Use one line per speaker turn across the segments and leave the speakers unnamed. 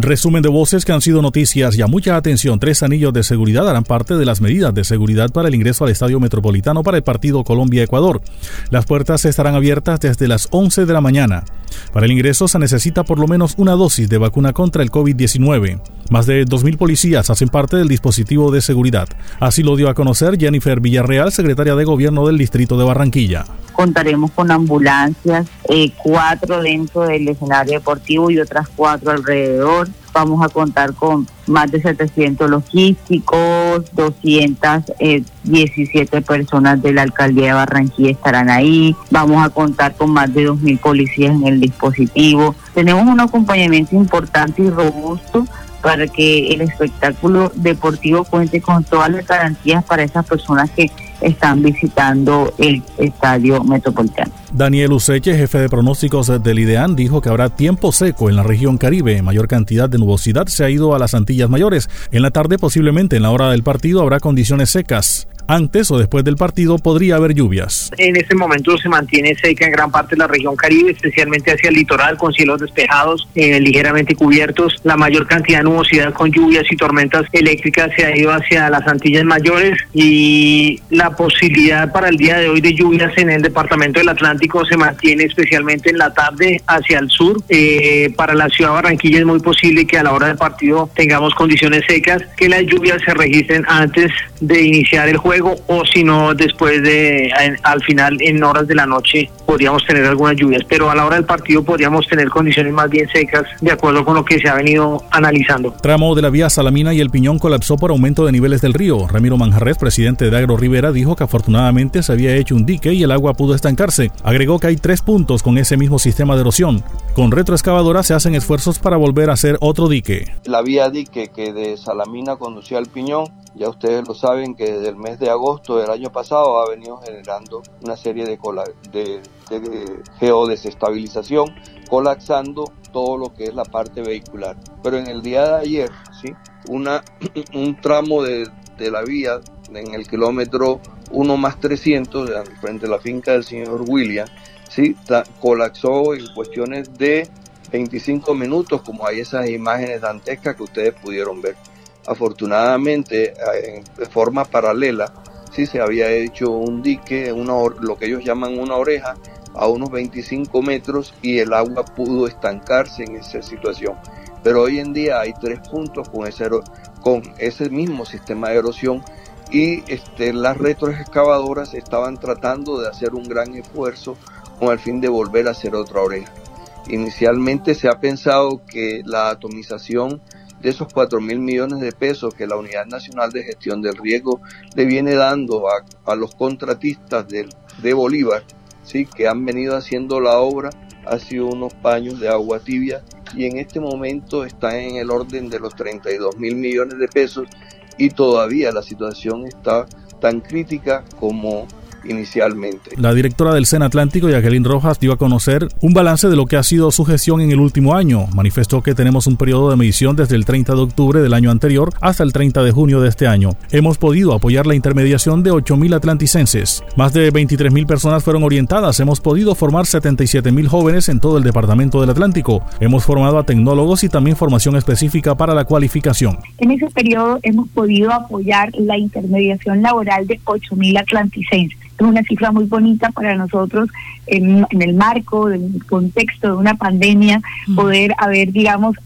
Resumen de voces que han sido noticias y a mucha atención. Tres anillos de seguridad harán parte de las medidas de seguridad para el ingreso al Estadio Metropolitano para el partido Colombia-Ecuador. Las puertas estarán abiertas desde las 11 de la mañana. Para el ingreso se necesita por lo menos una dosis de vacuna contra el COVID-19. Más de 2.000 policías hacen parte del dispositivo de seguridad. Así lo dio a conocer Jennifer Villarreal, secretaria de Gobierno del Distrito de Barranquilla.
Contaremos con ambulancias, eh, cuatro dentro del escenario deportivo y otras cuatro alrededor. Vamos a contar con más de 700 logísticos, 217 eh, personas de la alcaldía de Barranquilla estarán ahí. Vamos a contar con más de 2.000 policías en el dispositivo. Tenemos un acompañamiento importante y robusto para que el espectáculo deportivo cuente con todas las garantías para esas personas que están visitando el estadio metropolitano.
Daniel Useche, jefe de pronósticos del IDEAN, dijo que habrá tiempo seco en la región Caribe. Mayor cantidad de nubosidad se ha ido a las Antillas Mayores. En la tarde, posiblemente en la hora del partido, habrá condiciones secas antes o después del partido podría haber lluvias.
En este momento se mantiene seca en gran parte de la región Caribe, especialmente hacia el litoral, con cielos despejados, eh, ligeramente cubiertos. La mayor cantidad de nubosidad con lluvias y tormentas eléctricas se ha ido hacia las Antillas Mayores y la posibilidad para el día de hoy de lluvias en el departamento del Atlántico se mantiene especialmente en la tarde hacia el sur. Eh, para la ciudad de Barranquilla es muy posible que a la hora del partido tengamos condiciones secas, que las lluvias se registren antes de iniciar el juego o si no después de al final en horas de la noche podríamos tener algunas lluvias, pero a la hora del partido podríamos tener condiciones más bien secas de acuerdo con lo que se ha venido analizando.
Tramo de la vía Salamina y el Piñón colapsó por aumento de niveles del río. Ramiro Manjarres, presidente de Agro Rivera, dijo que afortunadamente se había hecho un dique y el agua pudo estancarse. Agregó que hay tres puntos con ese mismo sistema de erosión. Con retroexcavadora se hacen esfuerzos para volver a hacer otro dique.
La vía dique que de Salamina conducía al Piñón ya ustedes lo saben que desde el mes de agosto del año pasado ha venido generando una serie de, de, geodesestabilización, colapsando todo lo que es la parte vehicular. Pero en el día de ayer, ¿sí? Una, un tramo de, la vía en el kilómetro 1 más 300, frente a la finca del señor William, ¿sí? colapsó en cuestiones de 25 minutos, como hay esas imágenes dantescas que ustedes pudieron ver. Afortunadamente, eh, de forma paralela, sí se había hecho un dique, una, lo que ellos llaman una oreja, a unos 25 metros y el agua pudo estancarse en esa situación. Pero hoy en día hay tres puntos con ese, con ese mismo sistema de erosión y este, las retroexcavadoras estaban tratando de hacer un gran esfuerzo con el fin de volver a hacer otra oreja. Inicialmente se ha pensado que la atomización de esos 4 mil millones de pesos que la Unidad Nacional de Gestión del Riesgo le viene dando a, los contratistas de Bolívar, ¿sí? que han venido haciendo la obra, ha sido unos paños de agua tibia y en este momento está en el orden de los 32 mil millones de pesos y todavía la situación está tan crítica como inicialmente.
La directora del SEN Atlántico, Jacqueline Rojas, dio a conocer un balance de lo que ha sido su gestión en el último año. Manifestó que tenemos un periodo de medición desde el 30 de octubre del año anterior hasta el 30 de junio de este año. Hemos podido apoyar la intermediación de 8.000 atlanticenses. Más de 23.000 personas fueron orientadas. Hemos podido formar 77.000 jóvenes en todo el departamento del Atlántico. Hemos formado a tecnólogos y también formación específica para la cualificación.
En ese periodo hemos podido apoyar la intermediación laboral de 8.000 atlanticenses es una cifra muy bonita para nosotros en, el marco del contexto de una pandemia, mm. poder haber, digamos,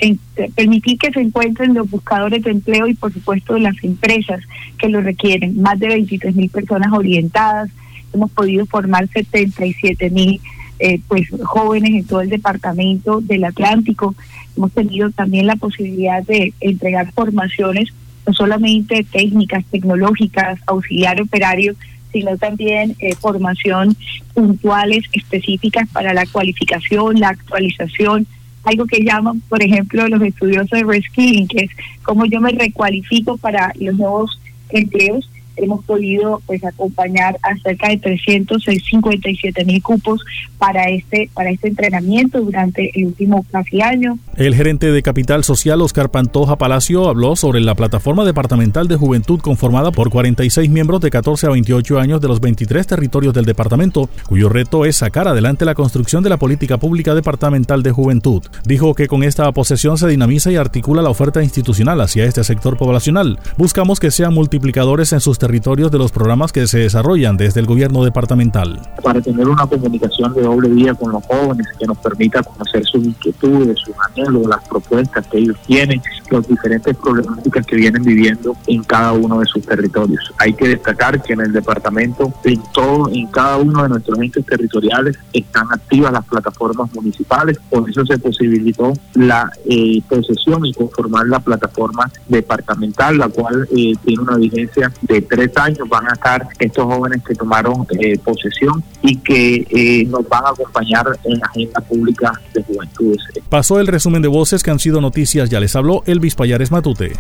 permitir que se encuentren los buscadores de empleo y, por supuesto, las empresas que lo requieren. Más de 23 mil personas orientadas, hemos podido formar 77 mil eh, pues jóvenes en todo el departamento del Atlántico. Hemos tenido también la posibilidad de entregar formaciones no solamente técnicas, tecnológicas, auxiliar operario, sino también eh, formación puntuales específicas para la cualificación, la actualización, algo que llaman, por ejemplo, los estudiosos de reskilling, que es cómo yo me recualifico para los nuevos empleos. Hemos podido pues acompañar a cerca de 357 mil cupos para este para este entrenamiento durante el último casi año.
El gerente de Capital Social Oscar Pantoja Palacio habló sobre la plataforma departamental de juventud conformada por 46 miembros de 14 a 28 años de los 23 territorios del departamento, cuyo reto es sacar adelante la construcción de la política pública departamental de juventud. Dijo que con esta posesión se dinamiza y articula la oferta institucional hacia este sector poblacional. Buscamos que sean multiplicadores en sus territorios de los programas que se desarrollan desde el gobierno departamental.
Para tener una comunicación de doble vía con los jóvenes que nos permita conocer sus inquietudes, sus anhelos, las propuestas que ellos tienen, las diferentes problemáticas que vienen viviendo en cada uno de sus territorios. Hay que destacar que en el departamento, en todo, en cada uno de nuestros entes territoriales están activas las plataformas municipales, por eso se posibilitó la eh, posesión y conformar la plataforma departamental, la cual eh, tiene una vigencia de tres años. Van a estar estos jóvenes que tomaron eh, posesión y que eh, nos van a acompañar en la agenda pública de juventudes.
Pasó el resumen de voces que han sido noticias. Ya les habló Elvis Payares Matute.